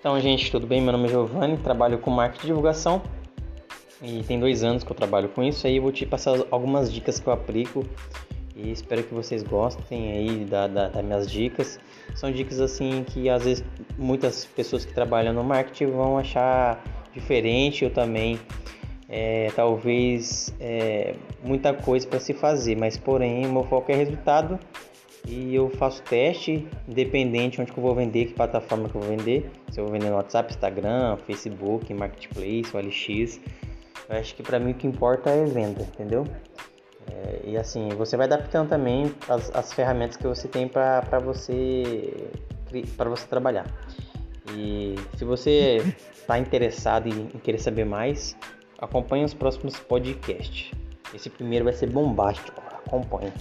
Então, gente, tudo bem? Meu nome é Giovanni, trabalho com marketing de divulgação e tem dois anos que eu trabalho com isso. Aí eu vou te passar algumas dicas que eu aplico e espero que vocês gostem aí das da, da minhas dicas. São dicas assim que às vezes muitas pessoas que trabalham no marketing vão achar diferente. Eu também, é, talvez, é, muita coisa para se fazer, mas porém, meu foco é resultado e eu faço teste independente onde que eu vou vender, que plataforma que eu vou vender. Se eu vou vender no WhatsApp, Instagram, Facebook, Marketplace, OLX. Eu acho que para mim o que importa é venda, entendeu? É, e assim, você vai adaptando também as, as ferramentas que você tem para você para você trabalhar. E se você está interessado em, em querer saber mais, acompanhe os próximos podcasts. Esse primeiro vai ser bombástico. Acompanhe.